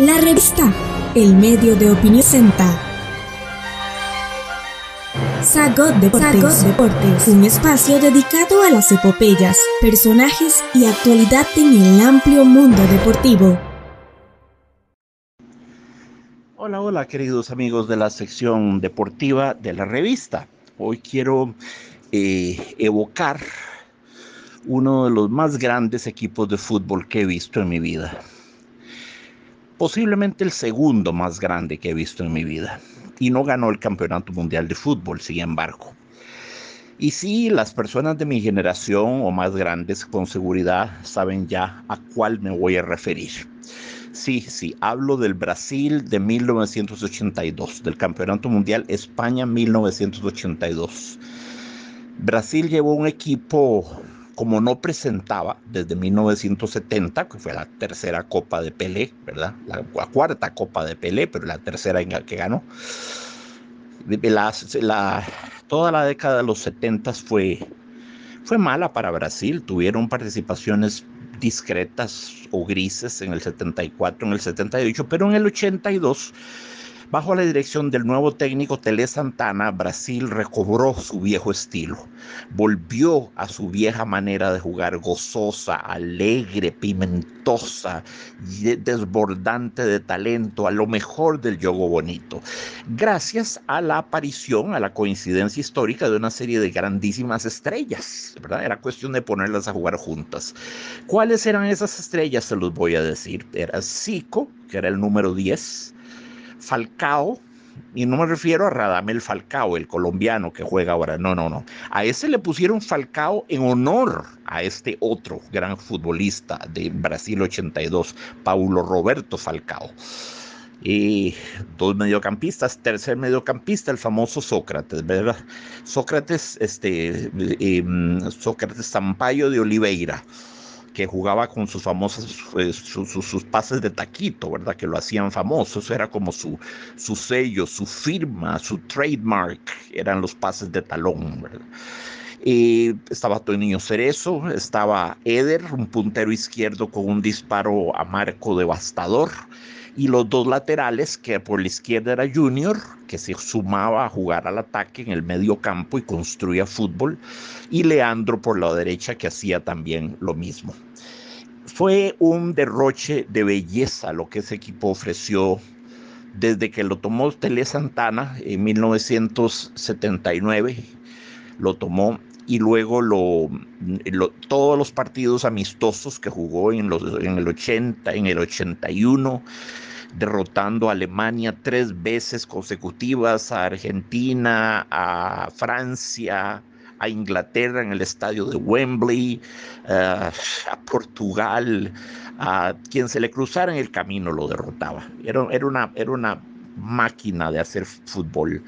La revista, el medio de opinión senta. Sagot Deportes, Deportes, un espacio dedicado a las epopeyas, personajes y actualidad en el amplio mundo deportivo. Hola, hola queridos amigos de la sección deportiva de la revista. Hoy quiero eh, evocar uno de los más grandes equipos de fútbol que he visto en mi vida. Posiblemente el segundo más grande que he visto en mi vida. Y no ganó el Campeonato Mundial de Fútbol, sin embargo. Y sí, las personas de mi generación o más grandes con seguridad saben ya a cuál me voy a referir. Sí, sí, hablo del Brasil de 1982, del Campeonato Mundial España 1982. Brasil llevó un equipo como no presentaba desde 1970, que fue la tercera Copa de Pelé, ¿verdad? La, cuarta Copa de Pelé, pero la tercera en la que ganó. La, toda la década de los 70 fue, fue mala para Brasil. Tuvieron participaciones discretas o grises en el 74, en el 78, pero en el 82 Bajo la dirección del nuevo técnico Tele Santana, Brasil recobró su viejo estilo, volvió a su vieja manera de jugar gozosa, alegre, pimentosa, desbordante de talento, a lo mejor del yogo bonito, gracias a la aparición, a la coincidencia histórica de una serie de grandísimas estrellas, ¿verdad? Era cuestión de ponerlas a jugar juntas. ¿Cuáles eran esas estrellas? Se los voy a decir. Era Zico, que era el número 10, Falcao, y no me refiero a Radamel Falcao, el colombiano que juega ahora, no, no, no. A ese le pusieron Falcao en honor a este otro gran futbolista de Brasil 82, Paulo Roberto Falcao. Y dos mediocampistas, tercer mediocampista, el famoso Sócrates, ¿verdad? Sócrates, este, eh, Sócrates Sampaio de Oliveira que jugaba con sus famosas, eh, sus, pases de taquito, ¿verdad? Que lo hacían famoso, eso era como su, su sello, su firma, su trademark, eran los pases de talón, ¿verdad? Y estaba Niño Cerezo, estaba Eder, un puntero izquierdo con un disparo a marco devastador, y los dos laterales, que por la izquierda era Junior, que se sumaba a jugar al ataque en el medio campo y construía fútbol, y Leandro por la derecha, que hacía también lo mismo. Fue un derroche de belleza lo que ese equipo ofreció desde que lo tomó Tele Santana en 1979, lo tomó y luego lo, todos los partidos amistosos que jugó en, los, en el 80, en el 81, derrotando a Alemania tres veces consecutivas, a Argentina, a Francia, a Inglaterra en el estadio de Wembley, eh, a Portugal, a quien se le cruzara en el camino lo derrotaba. Era, era, una, era una máquina de hacer fútbol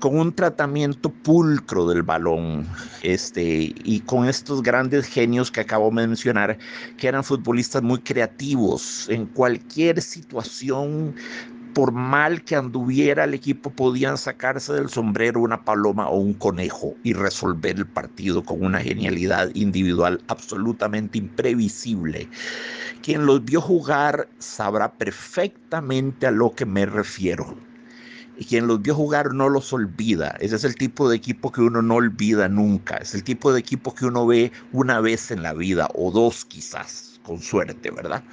con un tratamiento pulcro del balón, este, y con estos grandes genios que acabo de mencionar, que eran futbolistas muy creativos en cualquier situación. Por mal que anduviera el equipo, podían sacarse del sombrero una paloma o un conejo y resolver el partido con una genialidad individual absolutamente imprevisible. Quien los vio jugar sabrá perfectamente a lo que me refiero y quien los vio jugar no los olvida. Ese es el tipo de equipo que uno no olvida nunca. Es el tipo de equipo que uno ve una vez en la vida o dos quizás, con suerte, ¿verdad?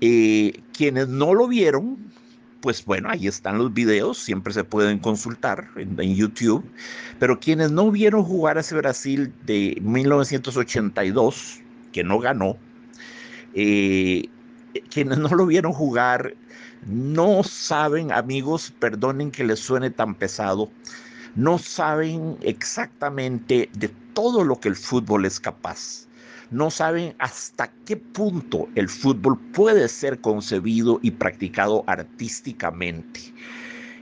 Eh, quienes no lo vieron, pues bueno, ahí están los videos, siempre se pueden consultar en, YouTube. Pero quienes no vieron jugar a ese Brasil de 1982, que no ganó, eh, quienes no lo vieron jugar no saben, amigos, perdonen que les suene tan pesado, no saben exactamente de todo lo que el fútbol es capaz. No saben hasta qué punto el fútbol puede ser concebido y practicado artísticamente.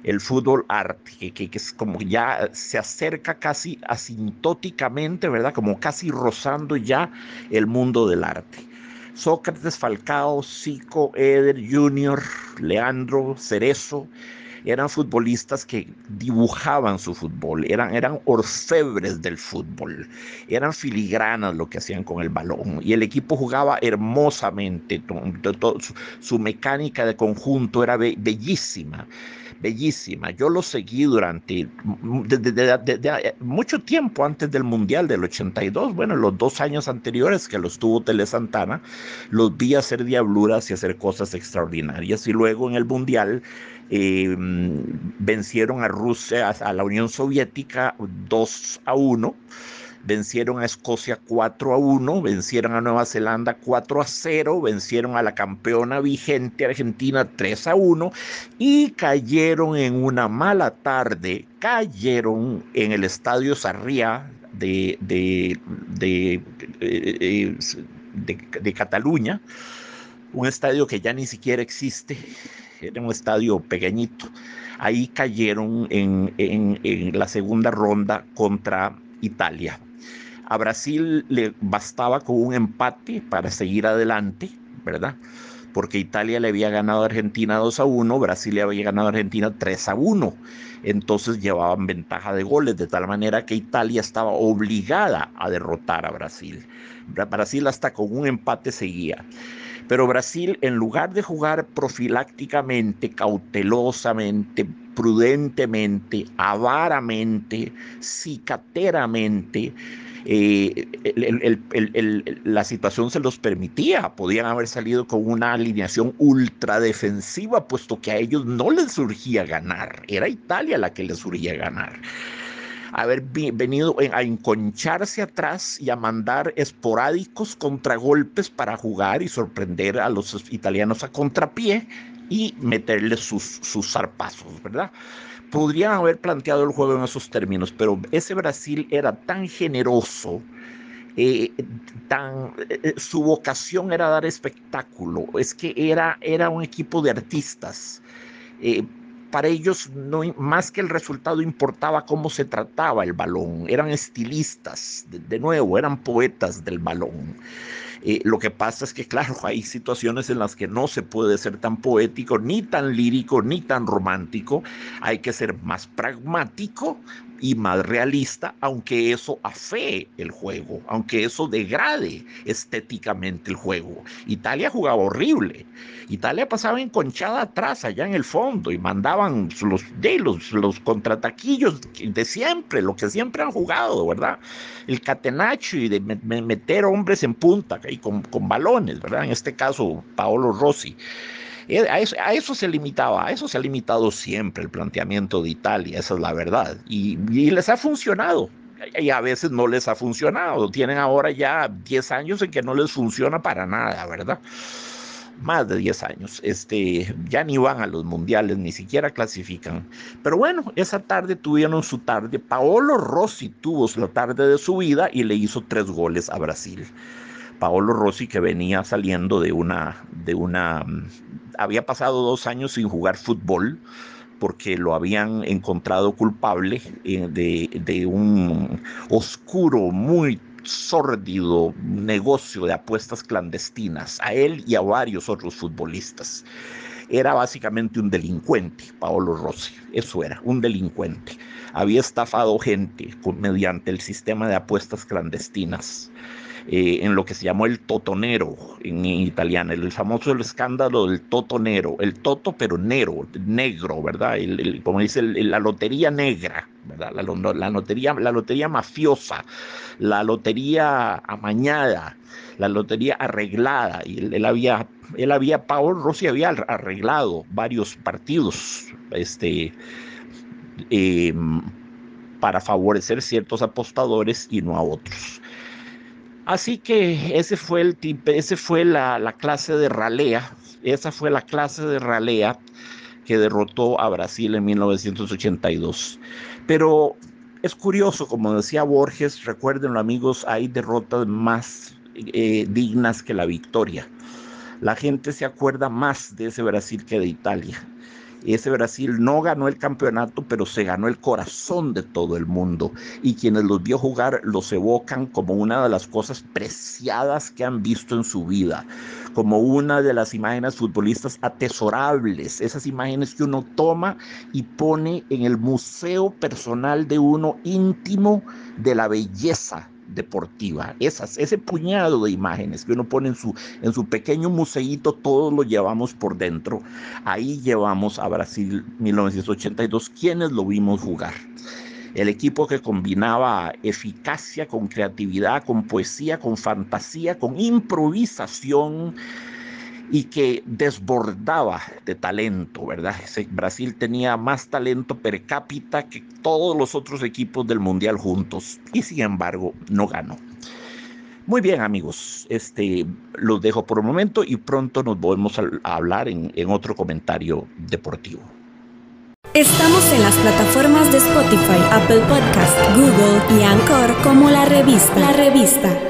El fútbol arte, que, es como ya se acerca casi asintóticamente, ¿verdad? Como casi rozando ya el mundo del arte. Sócrates, Falcao, Zico, Eder, Junior, Leandro, Cerezo, eran futbolistas que dibujaban su fútbol, eran, eran orfebres del fútbol, eran filigranas lo que hacían con el balón y el equipo jugaba hermosamente, su, mecánica de conjunto era bellísima bellísima. Yo lo seguí durante mucho tiempo antes del Mundial del 82, bueno, los dos años anteriores que los tuvo Tele Santana, los vi hacer diabluras y hacer cosas extraordinarias. Y luego en el Mundial eh, vencieron a Rusia, a la Unión Soviética 2 a 1 vencieron a Escocia 4 a 1, vencieron a Nueva Zelanda 4 a 0, vencieron a la campeona vigente Argentina 3 a 1 y cayeron en una mala tarde, cayeron en el estadio Sarriá de, de, de, eh, de Cataluña, un estadio que ya ni siquiera existe, era un estadio pequeñito. Ahí cayeron en, en, en la segunda ronda contra Italia. A Brasil le bastaba con un empate para seguir adelante, ¿verdad? Porque Italia le había ganado a Argentina 2 a 1, Brasil le había ganado a Argentina 3 a 1. Entonces llevaban ventaja de goles, de tal manera que Italia estaba obligada a derrotar a Brasil. Brasil hasta con un empate seguía. Pero Brasil, en lugar de jugar profilácticamente, cautelosamente, prudentemente, avaramente, cicateramente, eh, la situación se los permitía, podían haber salido con una alineación ultra defensiva, puesto que a ellos no les surgía ganar, era Italia la que les surgía ganar. Haber venido a enconcharse atrás y a mandar esporádicos contragolpes para jugar y sorprender a los italianos a contrapié y meterles sus, sus zarpazos, ¿verdad? podrían haber planteado el juego en esos términos, pero ese Brasil era tan generoso, eh, tan, eh, su vocación era dar espectáculo, es que era, era un equipo de artistas. Eh, para ellos, no, más que el resultado, importaba cómo se trataba el balón. Eran estilistas, de nuevo, eran poetas del balón. Eh, lo que pasa es que, claro, hay situaciones en las que no se puede ser tan poético, ni tan lírico, ni tan romántico. Hay que ser más pragmático y más realista, aunque eso afee el juego, aunque eso degrade estéticamente el juego. Italia jugaba horrible. Italia pasaba enconchada atrás, allá en el fondo, y mandaban los, de los, los contraataquillos de siempre, lo que siempre han jugado, ¿verdad? El catenacho y de meter hombres en punta y con, con balones, ¿verdad? En este caso, Paolo Rossi. Eh, a eso, se limitaba, a eso se ha limitado siempre el planteamiento de Italia, esa es la verdad. Y, les ha funcionado. Y a veces no les ha funcionado. Tienen ahora ya 10 años en que no les funciona para nada, ¿verdad? más de 10 años. Este, ya ni van a los mundiales, ni siquiera clasifican. Pero bueno, esa tarde tuvieron su tarde. Paolo Rossi tuvo la tarde de su vida y le hizo tres goles a Brasil. Paolo Rossi que venía saliendo de una, de una, mm, había pasado dos años sin jugar fútbol porque lo habían encontrado culpable eh, de, de un oscuro, muy sórdido negocio de apuestas clandestinas, a él y a varios otros futbolistas. Era básicamente un delincuente, Paolo Rossi, eso era, un delincuente. Había estafado gente mediante el sistema de apuestas clandestinas. Eh, en lo que se llamó el totonero en, italiano, el, famoso escándalo del totonero, el toto pero negro, negro, ¿verdad? como dice la lotería negra, ¿verdad? La, lotería, la lotería mafiosa, la lotería amañada, la lotería arreglada, y él, había, él había, Paul Rossi había arreglado varios partidos, este, em, para favorecer ciertos apostadores y no a otros. Así que ese fue el ese fue la, la clase de ralea, esa fue la clase de ralea que derrotó a Brasil en 1982. Pero es curioso, como decía Borges, recuerden amigos, hay derrotas más eh, dignas que la victoria. La gente se acuerda más de ese Brasil que de Italia. Ese Brasil no ganó el campeonato, pero se ganó el corazón de todo el mundo. Y quienes los vio jugar los evocan como una de las cosas preciadas que han visto en su vida como una de las imágenes futbolistas atesorables, esas imágenes que uno toma y pone en el museo personal de uno íntimo de la belleza deportiva. Esas, ese puñado de imágenes que uno pone en su, en su pequeño museíto, todos lo llevamos por dentro. Ahí llevamos a Brasil 1982, quienes lo vimos jugar. El equipo que combinaba eficacia con creatividad, con poesía, con fantasía, con improvisación y que desbordaba de talento, ¿verdad? Brasil tenía más talento per cápita que todos los otros equipos del Mundial juntos y sin embargo no ganó. Muy bien amigos, este, los dejo por un momento y pronto nos volvemos a, hablar en, en otro comentario deportivo. Estamos en las plataformas de Spotify, Apple Podcast, Google y Anchor como la revista. La revista.